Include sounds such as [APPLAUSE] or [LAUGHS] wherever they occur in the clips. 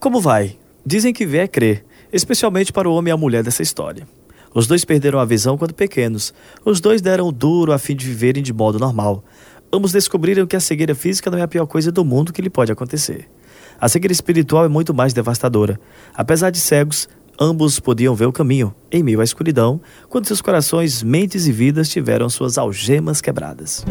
Como vai? Dizem que ver é crer, especialmente para o homem e a mulher dessa história. Os dois perderam a visão quando pequenos. Os dois deram o duro a fim de viverem de modo normal. Ambos descobriram que a cegueira física não é a pior coisa do mundo que lhe pode acontecer. A cegueira espiritual é muito mais devastadora. Apesar de cegos, ambos podiam ver o caminho, em meio à escuridão, quando seus corações, mentes e vidas tiveram suas algemas quebradas.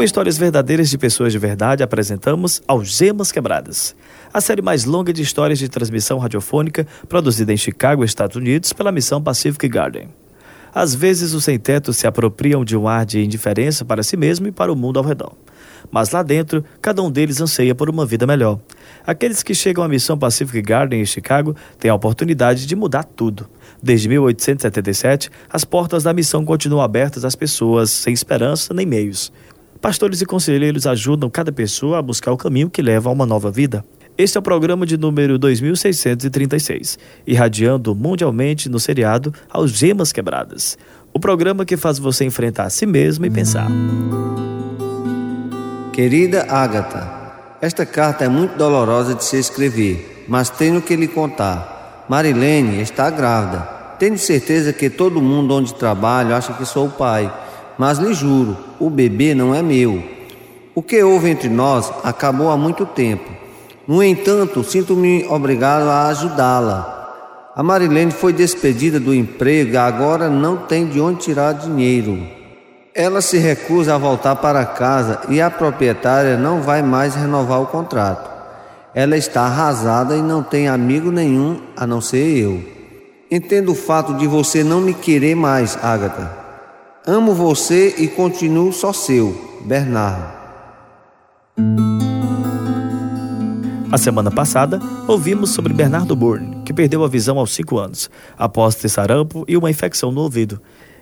Com histórias verdadeiras de pessoas de verdade, apresentamos Algemas Quebradas, a série mais longa de histórias de transmissão radiofônica produzida em Chicago, Estados Unidos, pela missão Pacific Garden. Às vezes, os sem-teto se apropriam de um ar de indiferença para si mesmo e para o mundo ao redor. Mas lá dentro, cada um deles anseia por uma vida melhor. Aqueles que chegam à missão Pacific Garden em Chicago têm a oportunidade de mudar tudo. Desde 1877, as portas da missão continuam abertas às pessoas sem esperança nem meios. Pastores e conselheiros ajudam cada pessoa a buscar o caminho que leva a uma nova vida. Este é o programa de número 2636, irradiando mundialmente no seriado Algemas Quebradas. O programa que faz você enfrentar a si mesmo e pensar. Querida Ágata, esta carta é muito dolorosa de se escrever, mas tenho que lhe contar. Marilene está grávida. Tenho certeza que todo mundo onde trabalho acha que sou o pai mas lhe juro, o bebê não é meu. O que houve entre nós acabou há muito tempo. No entanto, sinto-me obrigado a ajudá-la. A Marilene foi despedida do emprego e agora não tem de onde tirar dinheiro. Ela se recusa a voltar para casa e a proprietária não vai mais renovar o contrato. Ela está arrasada e não tem amigo nenhum a não ser eu. Entendo o fato de você não me querer mais, Agatha. Amo você e continuo só seu, Bernardo. A semana passada, ouvimos sobre Bernardo Bourne, que perdeu a visão aos 5 anos, após ter sarampo e uma infecção no ouvido.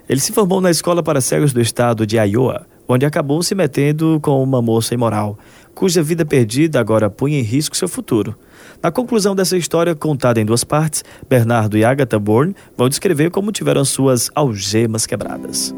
Ele se formou na escola para cegos do estado de Iowa, onde acabou se metendo com uma moça imoral, cuja vida perdida agora punha em risco seu futuro. Na conclusão dessa história, contada em duas partes, Bernardo e Agatha Bourne vão descrever como tiveram suas algemas quebradas.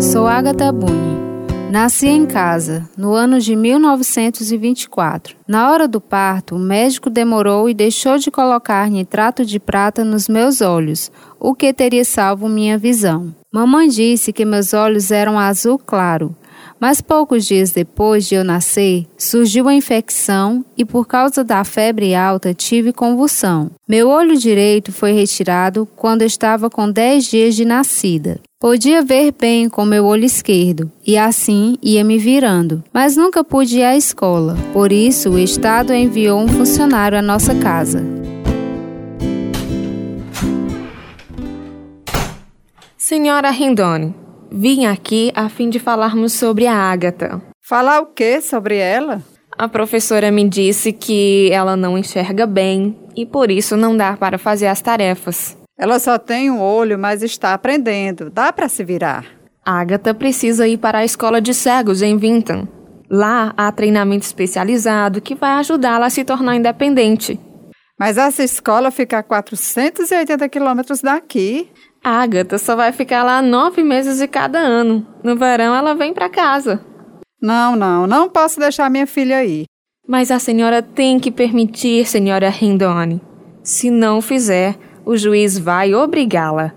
Sou Agatha Bunny. Nasci em casa, no ano de 1924. Na hora do parto, o médico demorou e deixou de colocar nitrato de prata nos meus olhos, o que teria salvo minha visão. Mamãe disse que meus olhos eram azul claro, mas poucos dias depois de eu nascer, surgiu a infecção e, por causa da febre alta, tive convulsão. Meu olho direito foi retirado quando estava com 10 dias de nascida. Podia ver bem com meu olho esquerdo e assim ia me virando, mas nunca pude ir à escola. Por isso, o Estado enviou um funcionário à nossa casa. Senhora Rindone, Vim aqui a fim de falarmos sobre a Ágata. Falar o que sobre ela? A professora me disse que ela não enxerga bem e por isso não dá para fazer as tarefas. Ela só tem um olho, mas está aprendendo. Dá para se virar. Ágata precisa ir para a escola de cegos em Vinton. Lá há treinamento especializado que vai ajudá-la a se tornar independente. Mas essa escola fica a 480 quilômetros daqui. A Agatha só vai ficar lá nove meses de cada ano. No verão ela vem para casa. Não, não, não posso deixar minha filha aí. Mas a senhora tem que permitir, senhora Rindone. Se não fizer, o juiz vai obrigá-la.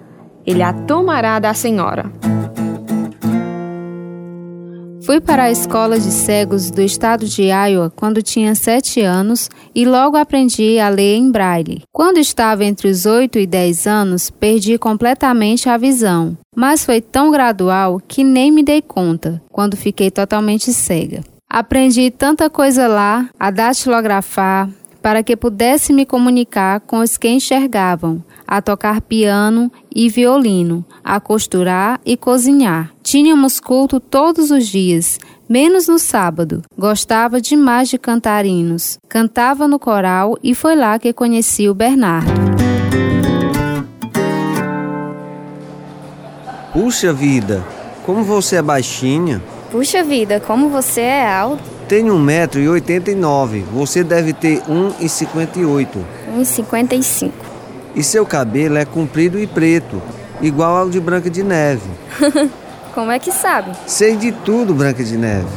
Ele a tomará da senhora. Fui para a escola de cegos do estado de Iowa quando tinha sete anos e logo aprendi a ler em braille. Quando estava entre os oito e dez anos, perdi completamente a visão, mas foi tão gradual que nem me dei conta quando fiquei totalmente cega. Aprendi tanta coisa lá, a datilografar, para que pudesse me comunicar com os que enxergavam, a tocar piano e violino, a costurar e cozinhar. Tínhamos culto todos os dias, menos no sábado. Gostava demais de cantar hinos. Cantava no coral e foi lá que conheci o Bernardo. Puxa vida, como você é baixinha. Puxa vida, como você é alto. Tenho 1,89m. Você deve ter 1,58m. 1,55m. E seu cabelo é comprido e preto, igual ao de Branca de Neve. [LAUGHS] Como é que sabe? Sei de tudo, Branca de Neve.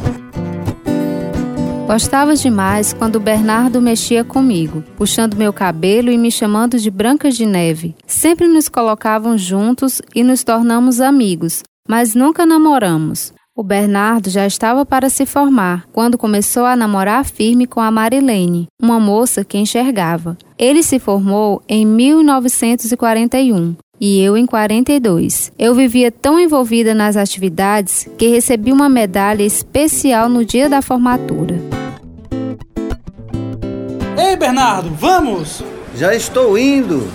Gostava demais quando o Bernardo mexia comigo, puxando meu cabelo e me chamando de Branca de Neve. Sempre nos colocavam juntos e nos tornamos amigos, mas nunca namoramos. O Bernardo já estava para se formar quando começou a namorar firme com a Marilene, uma moça que enxergava. Ele se formou em 1941 e eu em 42. Eu vivia tão envolvida nas atividades que recebi uma medalha especial no dia da formatura. Ei, Bernardo, vamos! Já estou indo.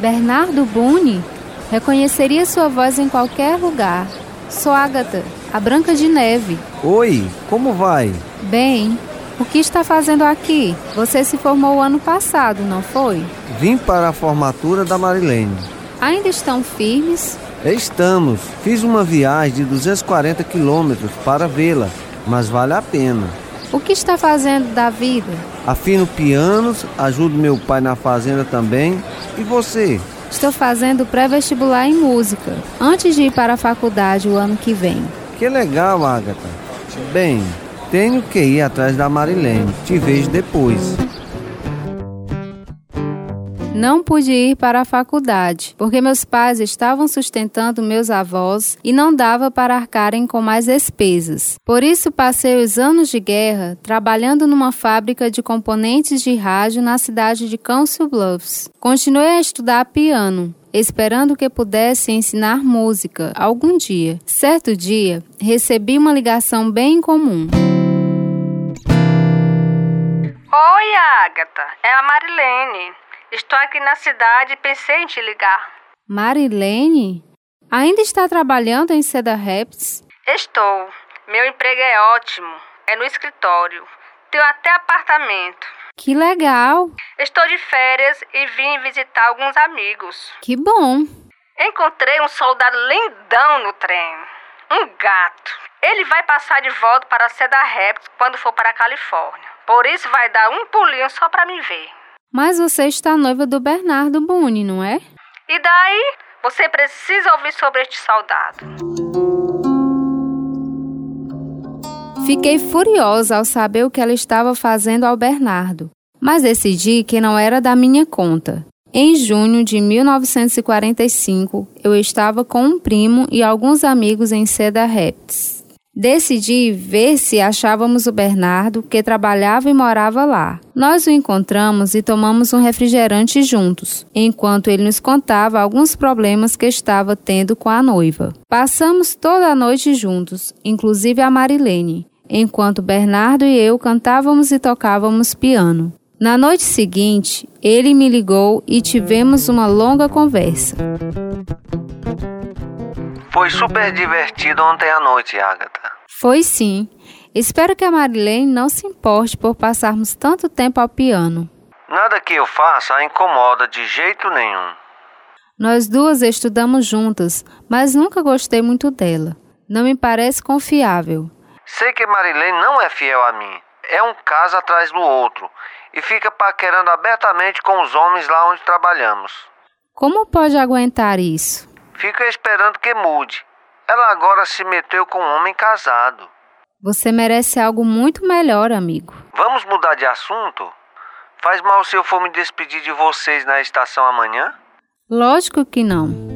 Bernardo Buni reconheceria sua voz em qualquer lugar. Sou Agatha, a Branca de Neve. Oi, como vai? Bem, o que está fazendo aqui? Você se formou ano passado, não foi? Vim para a formatura da Marilene. Ainda estão firmes? Estamos. Fiz uma viagem de 240 quilômetros para vê-la, mas vale a pena. O que está fazendo da vida? Afino pianos, ajudo meu pai na fazenda também. E você? Estou fazendo pré-vestibular em música, antes de ir para a faculdade o ano que vem. Que legal, Agatha. Bem, tenho que ir atrás da Marilene. Te vejo depois. Não pude ir para a faculdade, porque meus pais estavam sustentando meus avós e não dava para arcarem com mais despesas. Por isso passei os anos de guerra trabalhando numa fábrica de componentes de rádio na cidade de Council Bluffs. Continuei a estudar piano, esperando que pudesse ensinar música algum dia. Certo dia, recebi uma ligação bem comum. Oi, Agatha. É a Marilene. Estou aqui na cidade e pensei em te ligar. Marilene? Ainda está trabalhando em Cedar Rapids? Estou. Meu emprego é ótimo. É no escritório. Tenho até apartamento. Que legal! Estou de férias e vim visitar alguns amigos. Que bom! Encontrei um soldado lindão no trem. Um gato. Ele vai passar de volta para Cedar Rapids quando for para a Califórnia. Por isso vai dar um pulinho só para me ver. Mas você está noiva do Bernardo Buni, não é? E daí? Você precisa ouvir sobre este soldado. Fiquei furiosa ao saber o que ela estava fazendo ao Bernardo, mas decidi que não era da minha conta. Em junho de 1945, eu estava com um primo e alguns amigos em Cedar Rapids. Decidi ver se achávamos o Bernardo, que trabalhava e morava lá. Nós o encontramos e tomamos um refrigerante juntos, enquanto ele nos contava alguns problemas que estava tendo com a noiva. Passamos toda a noite juntos, inclusive a Marilene, enquanto Bernardo e eu cantávamos e tocávamos piano. Na noite seguinte, ele me ligou e tivemos uma longa conversa. Foi super divertido ontem à noite, Agatha. Foi sim. Espero que a Marilene não se importe por passarmos tanto tempo ao piano. Nada que eu faça a incomoda de jeito nenhum. Nós duas estudamos juntas, mas nunca gostei muito dela. Não me parece confiável. Sei que Marilene não é fiel a mim. É um caso atrás do outro e fica paquerando abertamente com os homens lá onde trabalhamos. Como pode aguentar isso? Fica esperando que mude. Ela agora se meteu com um homem casado. Você merece algo muito melhor, amigo. Vamos mudar de assunto? Faz mal se eu for me despedir de vocês na estação amanhã? Lógico que não.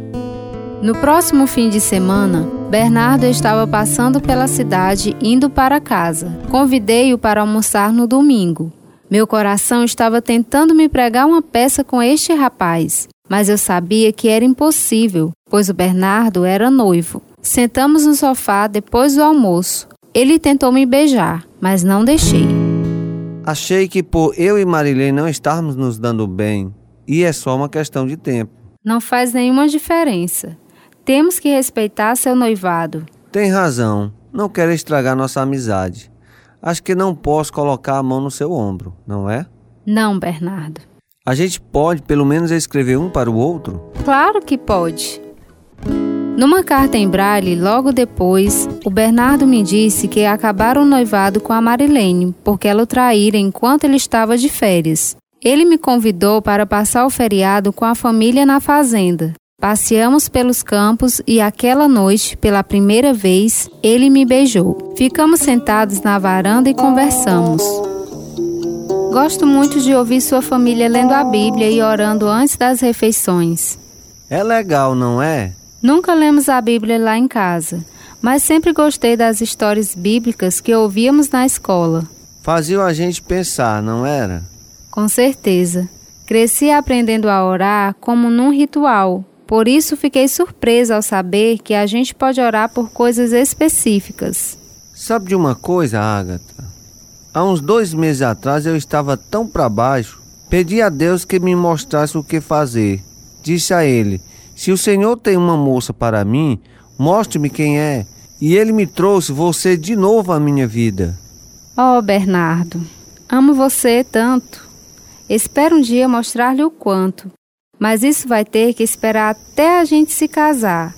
No próximo fim de semana, Bernardo estava passando pela cidade indo para casa. Convidei-o para almoçar no domingo. Meu coração estava tentando me pregar uma peça com este rapaz, mas eu sabia que era impossível, pois o Bernardo era noivo. Sentamos no sofá depois do almoço. Ele tentou me beijar, mas não deixei. Achei que por eu e Marilene não estarmos nos dando bem, e é só uma questão de tempo. Não faz nenhuma diferença. Temos que respeitar seu noivado. Tem razão. Não quero estragar nossa amizade. Acho que não posso colocar a mão no seu ombro, não é? Não, Bernardo. A gente pode pelo menos escrever um para o outro? Claro que pode. Numa carta em braille, logo depois, o Bernardo me disse que acabaram o noivado com a Marilene, porque ela o traíra enquanto ele estava de férias. Ele me convidou para passar o feriado com a família na fazenda. Passeamos pelos campos e aquela noite, pela primeira vez, ele me beijou. Ficamos sentados na varanda e conversamos. Gosto muito de ouvir sua família lendo a Bíblia e orando antes das refeições. É legal, não é? Nunca lemos a Bíblia lá em casa, mas sempre gostei das histórias bíblicas que ouvíamos na escola. Faziam a gente pensar, não era? Com certeza. Cresci aprendendo a orar como num ritual. Por isso fiquei surpresa ao saber que a gente pode orar por coisas específicas. Sabe de uma coisa, Agatha? Há uns dois meses atrás eu estava tão para baixo, pedi a Deus que me mostrasse o que fazer. Disse a ele: Se o Senhor tem uma moça para mim, mostre-me quem é. E ele me trouxe você de novo à minha vida. Oh, Bernardo, amo você tanto. Espero um dia mostrar-lhe o quanto. Mas isso vai ter que esperar até a gente se casar.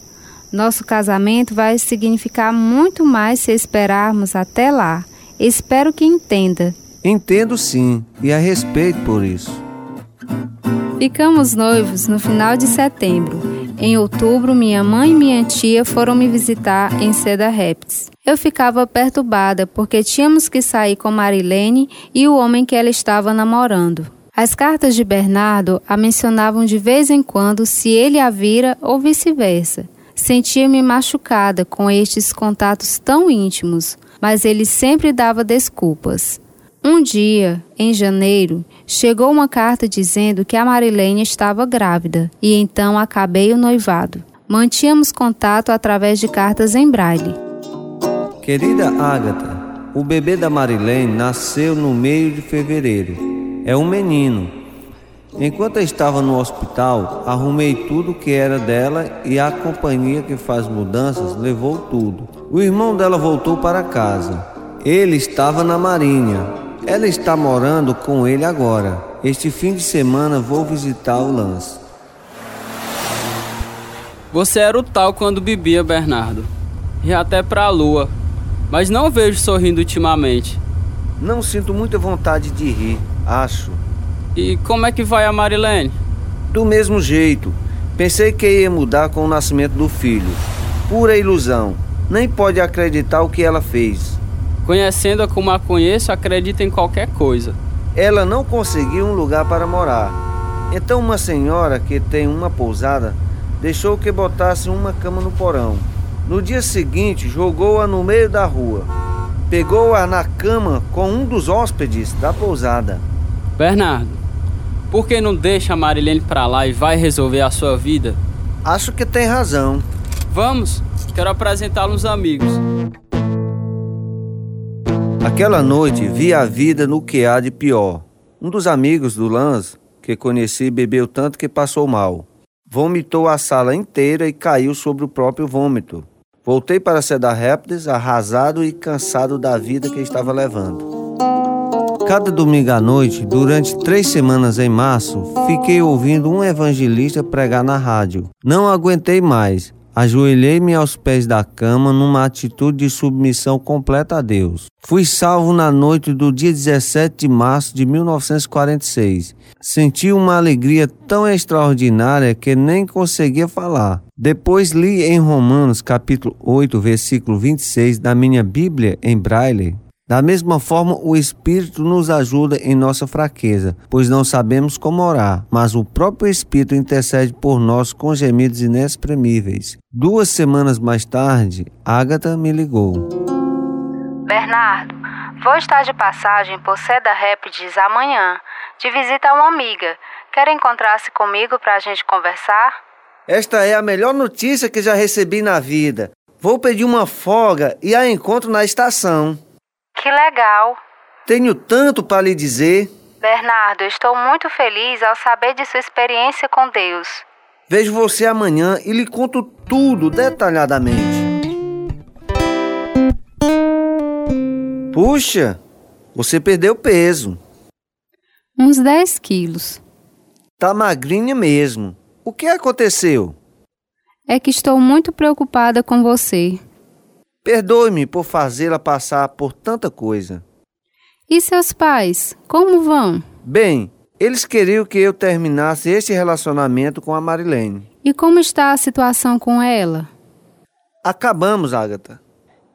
Nosso casamento vai significar muito mais se esperarmos até lá. Espero que entenda. Entendo sim, e a respeito por isso. Ficamos noivos no final de setembro. Em outubro, minha mãe e minha tia foram me visitar em Cedar Rapids. Eu ficava perturbada porque tínhamos que sair com Marilene e o homem que ela estava namorando. As cartas de Bernardo a mencionavam de vez em quando se ele a vira ou vice-versa. Sentia-me machucada com estes contatos tão íntimos, mas ele sempre dava desculpas. Um dia, em janeiro, chegou uma carta dizendo que a Marilene estava grávida e então acabei o noivado. Mantínhamos contato através de cartas em braille. Querida Ágata, o bebê da Marilene nasceu no meio de fevereiro. É um menino. Enquanto eu estava no hospital, arrumei tudo que era dela e a companhia que faz mudanças levou tudo. O irmão dela voltou para casa. Ele estava na marinha ela está morando com ele agora. Este fim de semana vou visitar o Lance. Você era o tal quando bebia, Bernardo. E até pra lua. Mas não vejo sorrindo ultimamente. Não sinto muita vontade de rir, acho. E como é que vai a Marilene? Do mesmo jeito. Pensei que ia mudar com o nascimento do filho. Pura ilusão. Nem pode acreditar o que ela fez. Conhecendo-a como a conheço, acredita em qualquer coisa. Ela não conseguiu um lugar para morar. Então uma senhora que tem uma pousada deixou que botasse uma cama no porão. No dia seguinte, jogou-a no meio da rua. Pegou-a na cama com um dos hóspedes da pousada. Bernardo, por que não deixa a Marilene para lá e vai resolver a sua vida? Acho que tem razão. Vamos, quero apresentá-lo aos amigos. Aquela noite vi a vida no que há de pior. Um dos amigos do Lance que conheci bebeu tanto que passou mal. Vomitou a sala inteira e caiu sobre o próprio vômito. Voltei para Cedar Rapids arrasado e cansado da vida que estava levando. Cada domingo à noite, durante três semanas em março, fiquei ouvindo um evangelista pregar na rádio. Não aguentei mais Ajoelhei-me aos pés da cama numa atitude de submissão completa a Deus. Fui salvo na noite do dia 17 de março de 1946. Senti uma alegria tão extraordinária que nem conseguia falar. Depois li em Romanos capítulo 8, versículo 26 da minha Bíblia em braille da mesma forma, o Espírito nos ajuda em nossa fraqueza, pois não sabemos como orar, mas o próprio Espírito intercede por nós com gemidos inexprimíveis. Duas semanas mais tarde, Ágata me ligou. Bernardo, vou estar de passagem por Cedar Rapids amanhã, de visita a uma amiga. Quer encontrar-se comigo para a gente conversar? Esta é a melhor notícia que já recebi na vida. Vou pedir uma folga e a encontro na estação. Que legal! Tenho tanto para lhe dizer. Bernardo, estou muito feliz ao saber de sua experiência com Deus. Vejo você amanhã e lhe conto tudo detalhadamente. Puxa, você perdeu peso. Uns 10 quilos. Tá magrinha mesmo. O que aconteceu? É que estou muito preocupada com você. Perdoe-me por fazê-la passar por tanta coisa. E seus pais, como vão? Bem, Eles queriam que eu terminasse este relacionamento com a Marilene. E como está a situação com ela? Acabamos, Agatha.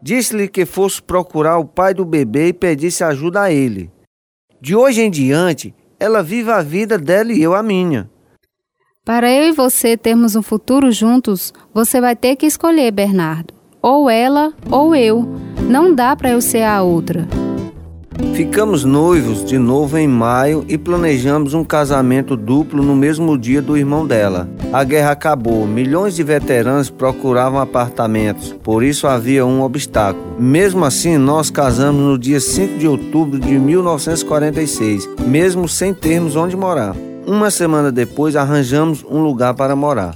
Disse-lhe que fosse procurar o pai do bebê e pedisse ajuda a ele. De hoje em diante, ela vive a vida dela e eu a minha. Para eu e você termos um futuro juntos, você vai ter que escolher, Bernardo. Ou ela ou eu. Não dá para eu ser a outra. Ficamos noivos de novo em maio e planejamos um casamento duplo no mesmo dia do irmão dela. A guerra acabou, milhões de veteranos procuravam apartamentos, por isso havia um obstáculo. Mesmo assim, nós casamos no dia 5 de outubro de 1946, mesmo sem termos onde morar. Uma semana depois, arranjamos um lugar para morar.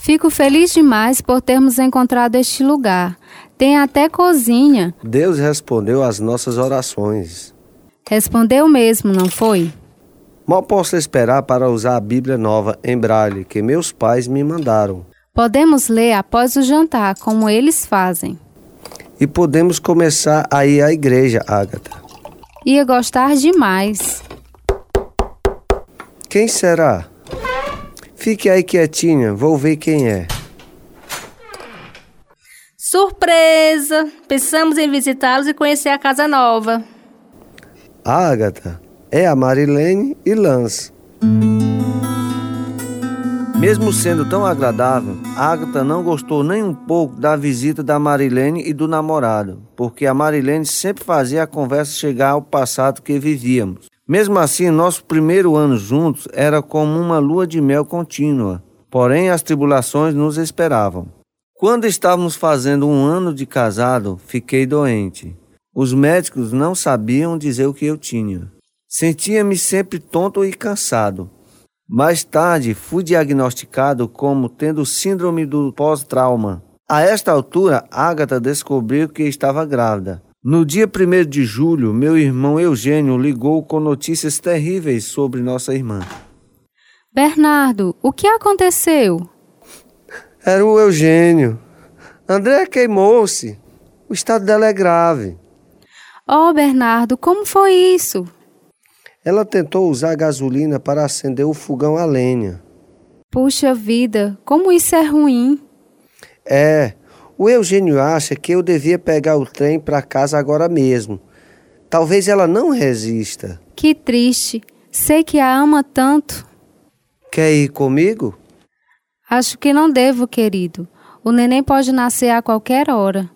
Fico feliz demais por termos encontrado este lugar. Tem até cozinha. Deus respondeu às nossas orações. Respondeu mesmo, não foi? Mal posso esperar para usar a Bíblia nova em braille que meus pais me mandaram. Podemos ler após o jantar, como eles fazem. E podemos começar a ir à igreja, Ágata. Ia gostar demais. Quem será? Fique aí quietinha, vou ver quem é. Surpresa! Pensamos em visitá-los e conhecer a casa nova. Ágata, é a Marilene e Lance. Mesmo sendo tão agradável, Agatha não gostou nem um pouco da visita da Marilene e do namorado, porque a Marilene sempre fazia a conversa chegar ao passado que vivíamos. Mesmo assim, nosso primeiro ano juntos era como uma lua de mel contínua, porém as tribulações nos esperavam. Quando estávamos fazendo um ano de casado, fiquei doente. Os médicos não sabiam dizer o que eu tinha. Sentia-me sempre tonto e cansado. Mais tarde, fui diagnosticado como tendo síndrome do pós-trauma. A esta altura, Agatha descobriu que estava grávida. No dia 1 de julho, meu irmão Eugênio ligou com notícias terríveis sobre nossa irmã. Bernardo, o que aconteceu? Era o Eugênio. André queimou-se. O estado dela é grave. Oh, Bernardo, como foi isso? Ela tentou usar gasolina para acender o fogão a lenha. Puxa vida, como isso é ruim. É, o Eugênio acha que eu devia pegar o trem para casa agora mesmo. Talvez ela não resista. Que triste. Sei que a ama tanto. Quer ir comigo? Acho que não devo, querido. O neném pode nascer a qualquer hora.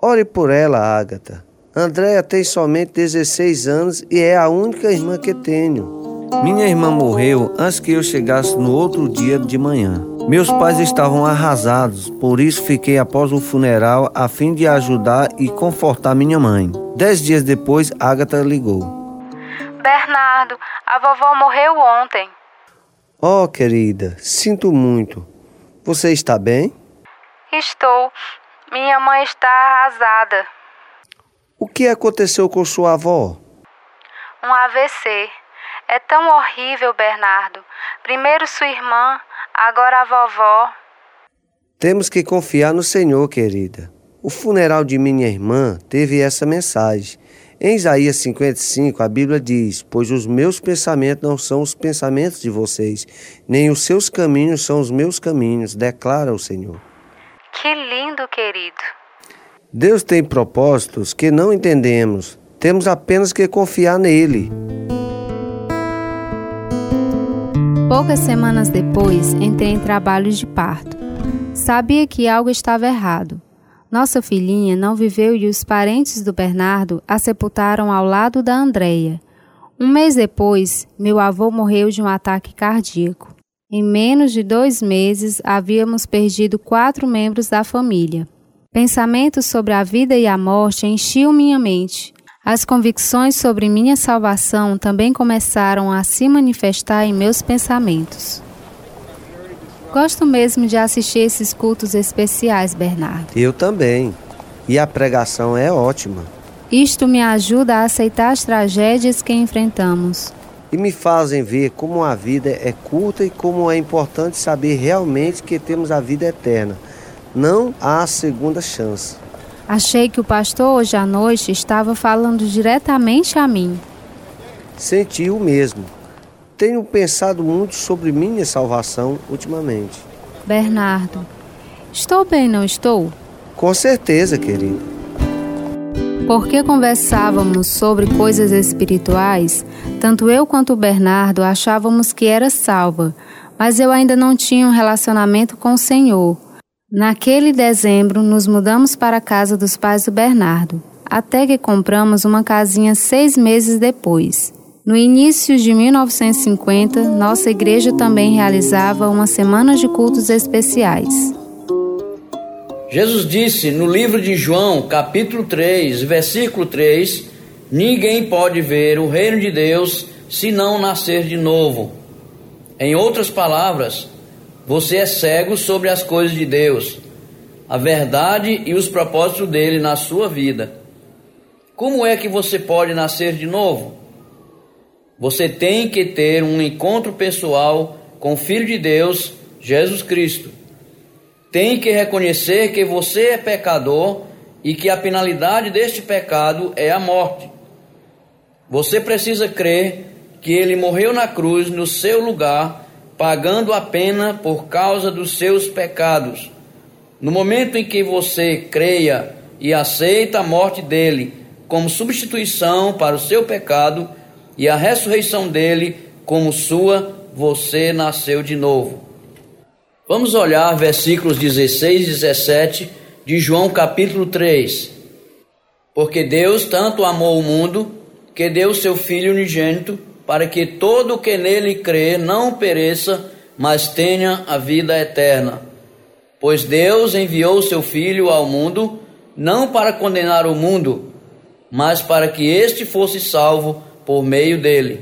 Ore por ela, Ágata. Andréia tem somente 16 anos e é a única irmã que tenho. Minha irmã morreu antes que eu chegasse no outro dia de manhã. Meus pais estavam arrasados, por isso fiquei após o funeral a fim de ajudar e confortar minha mãe. Dez dias depois, Agatha ligou. Bernardo, a vovó morreu ontem. Oh, querida, sinto muito. Você está bem? Estou. Minha mãe está arrasada. O que aconteceu com sua avó? Um AVC. É tão horrível, Bernardo. Primeiro sua irmã, agora a vovó. Temos que confiar no Senhor, querida. O funeral de minha irmã teve essa mensagem. Em Isaías 55, a Bíblia diz: Pois os meus pensamentos não são os pensamentos de vocês, nem os seus caminhos são os meus caminhos, declara o Senhor. Que lindo, querido. Deus tem propósitos que não entendemos. Temos apenas que confiar nele. Poucas semanas depois, entrei em trabalho de parto. Sabia que algo estava errado. Nossa filhinha não viveu e os parentes do Bernardo a sepultaram ao lado da Andreia. Um mês depois, meu avô morreu de um ataque cardíaco. Em menos de dois meses, havíamos perdido quatro membros da família. Pensamentos sobre a vida e a morte enchiam minha mente. As convicções sobre minha salvação também começaram a se manifestar em meus pensamentos. Gosto mesmo de assistir esses cultos especiais, Bernardo. Eu também. E a pregação é ótima. Isto me ajuda a aceitar as tragédias que enfrentamos. E me fazem ver como a vida é curta e como é importante saber realmente que temos a vida eterna. Não há segunda chance. Achei que o pastor hoje à noite estava falando diretamente a mim. Senti o mesmo. Tenho pensado muito sobre minha salvação ultimamente. Bernardo, estou bem, não estou? Com certeza, querido. Porque conversávamos sobre coisas espirituais, tanto eu quanto o Bernardo achávamos que era salva, mas eu ainda não tinha um relacionamento com o Senhor. Naquele dezembro, nos mudamos para a casa dos pais do Bernardo, até que compramos uma casinha seis meses depois. No início de 1950, nossa igreja também realizava uma semana de cultos especiais. Jesus disse no livro de João, capítulo 3, versículo 3: Ninguém pode ver o reino de Deus se não nascer de novo. Em outras palavras, você é cego sobre as coisas de Deus, a verdade e os propósitos dele na sua vida. Como é que você pode nascer de novo? Você tem que ter um encontro pessoal com o Filho de Deus, Jesus Cristo. Tem que reconhecer que você é pecador e que a penalidade deste pecado é a morte. Você precisa crer que ele morreu na cruz no seu lugar, pagando a pena por causa dos seus pecados. No momento em que você creia e aceita a morte dele como substituição para o seu pecado, e a ressurreição dele como sua, você nasceu de novo. Vamos olhar versículos 16 e 17 de João capítulo 3. Porque Deus tanto amou o mundo que deu seu Filho unigênito para que todo o que nele crê não pereça, mas tenha a vida eterna. Pois Deus enviou seu Filho ao mundo não para condenar o mundo, mas para que este fosse salvo por meio dele.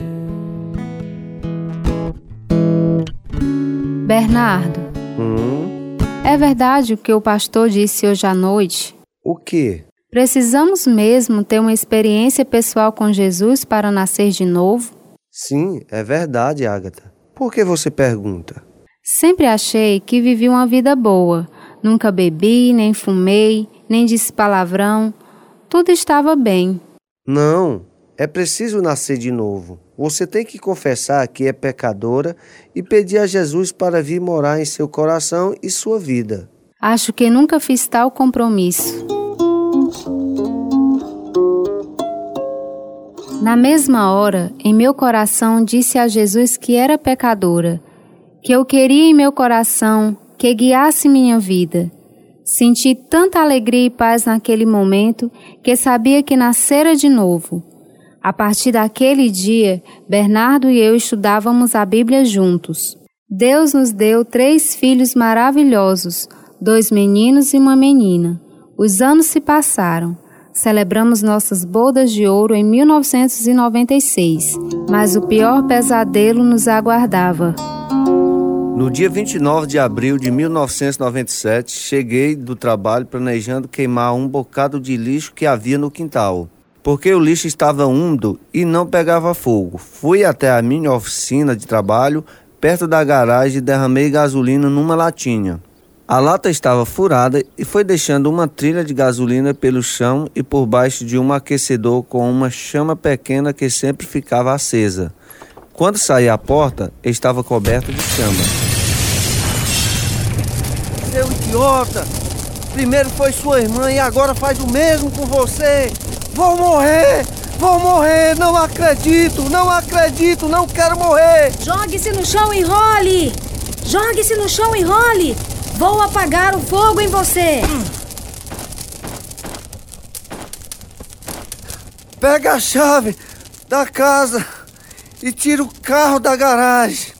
Bernardo, Hum? é verdade o que o pastor disse hoje à noite? O que? Precisamos mesmo ter uma experiência pessoal com Jesus para nascer de novo? Sim, é verdade, Agatha. Por que você pergunta? Sempre achei que vivi uma vida boa. Nunca bebi, nem fumei, nem disse palavrão. Tudo estava bem. Não, é preciso nascer de novo. Você tem que confessar que é pecadora e pedir a Jesus para vir morar em seu coração e sua vida. Acho que nunca fiz tal compromisso. Na mesma hora, em meu coração disse a Jesus que era pecadora, que eu queria em meu coração que guiasse minha vida. Senti tanta alegria e paz naquele momento que sabia que nascera de novo. A partir daquele dia, Bernardo e eu estudávamos a Bíblia juntos. Deus nos deu três filhos maravilhosos, dois meninos e uma menina. Os anos se passaram. Celebramos nossas bodas de ouro em 1996, mas o pior pesadelo nos aguardava. No dia 29 de abril de 1997, cheguei do trabalho planejando queimar um bocado de lixo que havia no quintal, porque o lixo estava úmido e não pegava fogo. Fui até a minha oficina de trabalho, perto da garagem, e derramei gasolina numa latinha. A lata estava furada e foi deixando uma trilha de gasolina pelo chão e por baixo de um aquecedor com uma chama pequena que sempre ficava acesa. Quando saí à porta, estava coberto de chama. Seu idiota! Primeiro foi sua irmã e agora faz o mesmo com você! Vou morrer! Vou morrer! Não acredito! Não acredito! Não quero morrer! Jogue-se no chão e role! Jogue-se no chão e role! Vou apagar o fogo em você! Pega a chave da casa e tira o carro da garagem.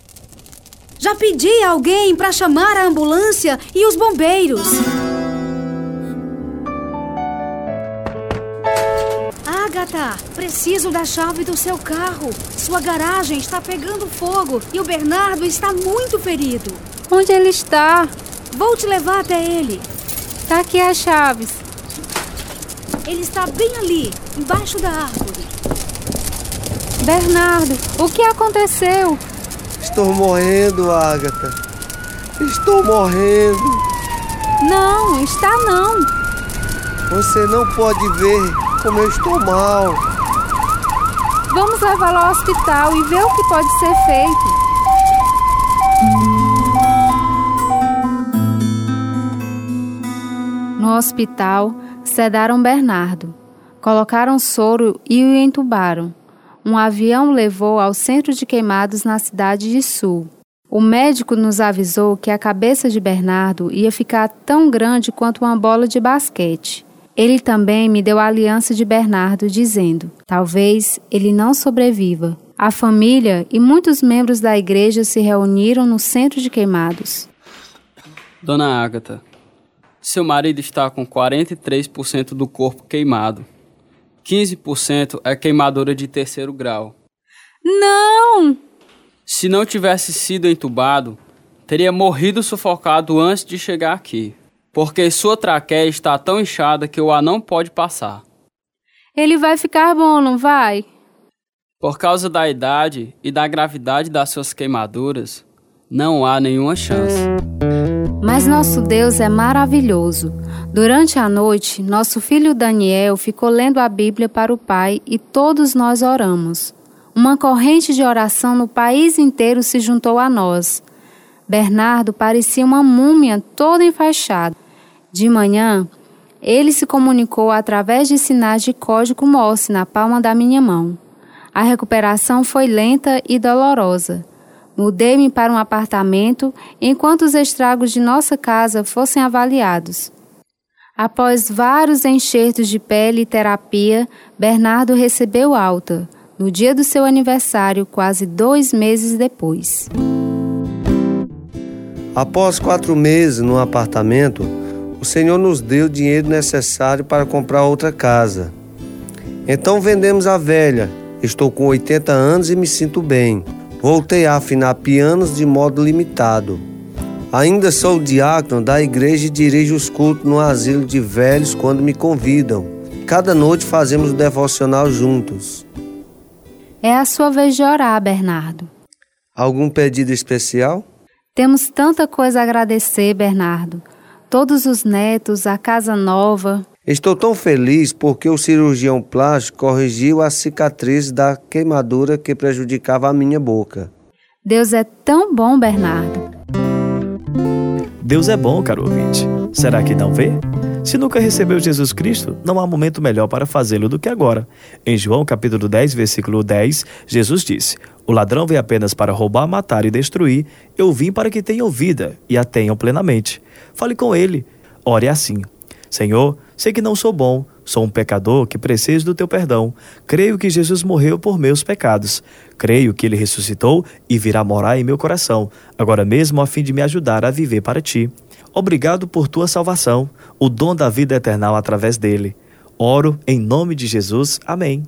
Já pedi a alguém para chamar a ambulância e os bombeiros. Agatha, preciso da chave do seu carro. Sua garagem está pegando fogo e o Bernardo está muito ferido. Onde ele está? Vou te levar até ele. Tá aqui as chaves. Ele está bem ali, embaixo da árvore. Bernardo, o que aconteceu? Estou morrendo, Agatha. Estou morrendo. Não, está não. Você não pode ver como eu estou mal. Vamos levá-lo ao hospital e ver o que pode ser feito. No hospital, sedaram Bernardo, colocaram soro e o entubaram. Um avião o levou ao centro de queimados na cidade de Sul. O médico nos avisou que a cabeça de Bernardo ia ficar tão grande quanto uma bola de basquete. Ele também me deu a aliança de Bernardo, dizendo: talvez ele não sobreviva. A família e muitos membros da igreja se reuniram no centro de queimados. Dona Ágata, seu marido está com 43% do corpo queimado. 15% é queimadura de terceiro grau. Não! Se não tivesse sido entubado, teria morrido sufocado antes de chegar aqui, porque sua traqueia está tão inchada que o ar não pode passar. Ele vai ficar bom, não vai? Por causa da idade e da gravidade das suas queimaduras, não há nenhuma chance. Mas nosso Deus é maravilhoso. Durante a noite, nosso filho Daniel ficou lendo a Bíblia para o Pai e todos nós oramos. Uma corrente de oração no país inteiro se juntou a nós. Bernardo parecia uma múmia toda enfaixada. De manhã, ele se comunicou através de sinais de código Morse na palma da minha mão. A recuperação foi lenta e dolorosa. Mudei-me para um apartamento enquanto os estragos de nossa casa fossem avaliados. Após vários enxertos de pele e terapia, Bernardo recebeu alta no dia do seu aniversário, quase dois meses depois. Após quatro meses no apartamento, o Senhor nos deu o dinheiro necessário para comprar outra casa. Então vendemos a velha. Estou com 80 anos e me sinto bem. Voltei a afinar pianos de modo limitado. Ainda sou diácono da igreja e dirijo os cultos no asilo de velhos quando me convidam. Cada noite fazemos o devocional juntos. É a sua vez de orar, Bernardo. Algum pedido especial? Temos tanta coisa a agradecer, Bernardo. Todos os netos, a casa nova. Estou tão feliz porque o cirurgião plástico corrigiu a cicatriz da queimadura que prejudicava a minha boca. Deus é tão bom, Bernardo. Deus é bom, caro ouvinte. Será que não vê? Se nunca recebeu Jesus Cristo, não há momento melhor para fazê-lo do que agora. Em João capítulo 10, versículo 10, Jesus disse: O ladrão vem apenas para roubar, matar e destruir. Eu vim para que tenham vida e a tenham plenamente. Fale com ele. Ore assim: Senhor, sei que não sou bom, sou um pecador que preciso do teu perdão. Creio que Jesus morreu por meus pecados. Creio que ele ressuscitou e virá morar em meu coração, agora mesmo a fim de me ajudar a viver para ti. Obrigado por tua salvação, o dom da vida eterna através dele. Oro em nome de Jesus. Amém.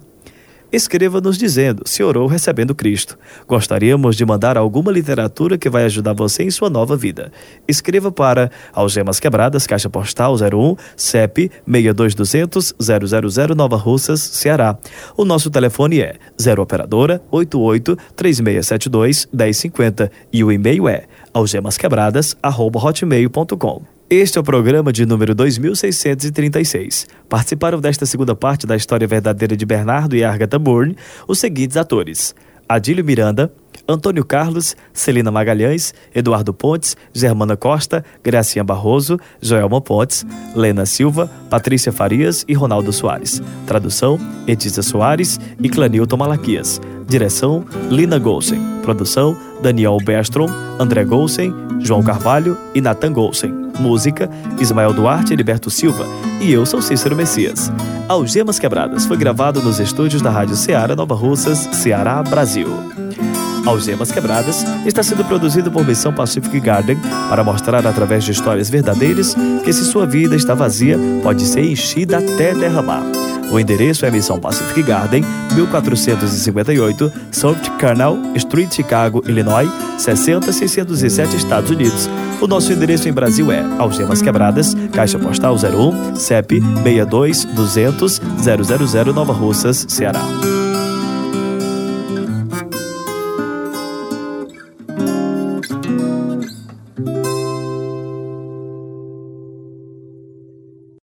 Escreva nos dizendo se orou recebendo Cristo. Gostaríamos de mandar alguma literatura que vai ajudar você em sua nova vida. Escreva para Algemas Quebradas, Caixa Postal 01, CEP 62200 000 Nova Russas, Ceará. O nosso telefone é 0 operadora 88 3672 1050 e o e-mail é algemasquebradas@hotmail.com. Este é o programa de número 2636. Participaram desta segunda parte da história verdadeira de Bernardo e Agatha Bourne os seguintes atores: Adílio Miranda, Antônio Carlos, Celina Magalhães, Eduardo Pontes, Germana Costa, Gracinha Barroso, Joelma Pontes, Lena Silva, Patrícia Farias e Ronaldo Soares. Tradução: Etisa Soares e Clanilton Malaquias. Direção: Lina Golsen. Produção: Daniel Berstrom, André Golsen, João Carvalho e Nathan Golsen. Música: Ismael Duarte e Liberto Silva. E eu sou Cícero Messias. Algemas Quebradas foi gravado nos estúdios da Rádio Ceará Nova Russas, Ceará, Brasil. Algemas Quebradas está sendo produzido por Missão Pacific Garden para mostrar através de histórias verdadeiras que se sua vida está vazia, pode ser enchida até derramar. O endereço é Missão Pacific Garden, 1458 South Canal Street, Chicago, Illinois, 60607 Estados Unidos. O nosso endereço em Brasil é Algemas Quebradas, Caixa Postal 01, CEP 62 200 000 Nova Russas, Ceará.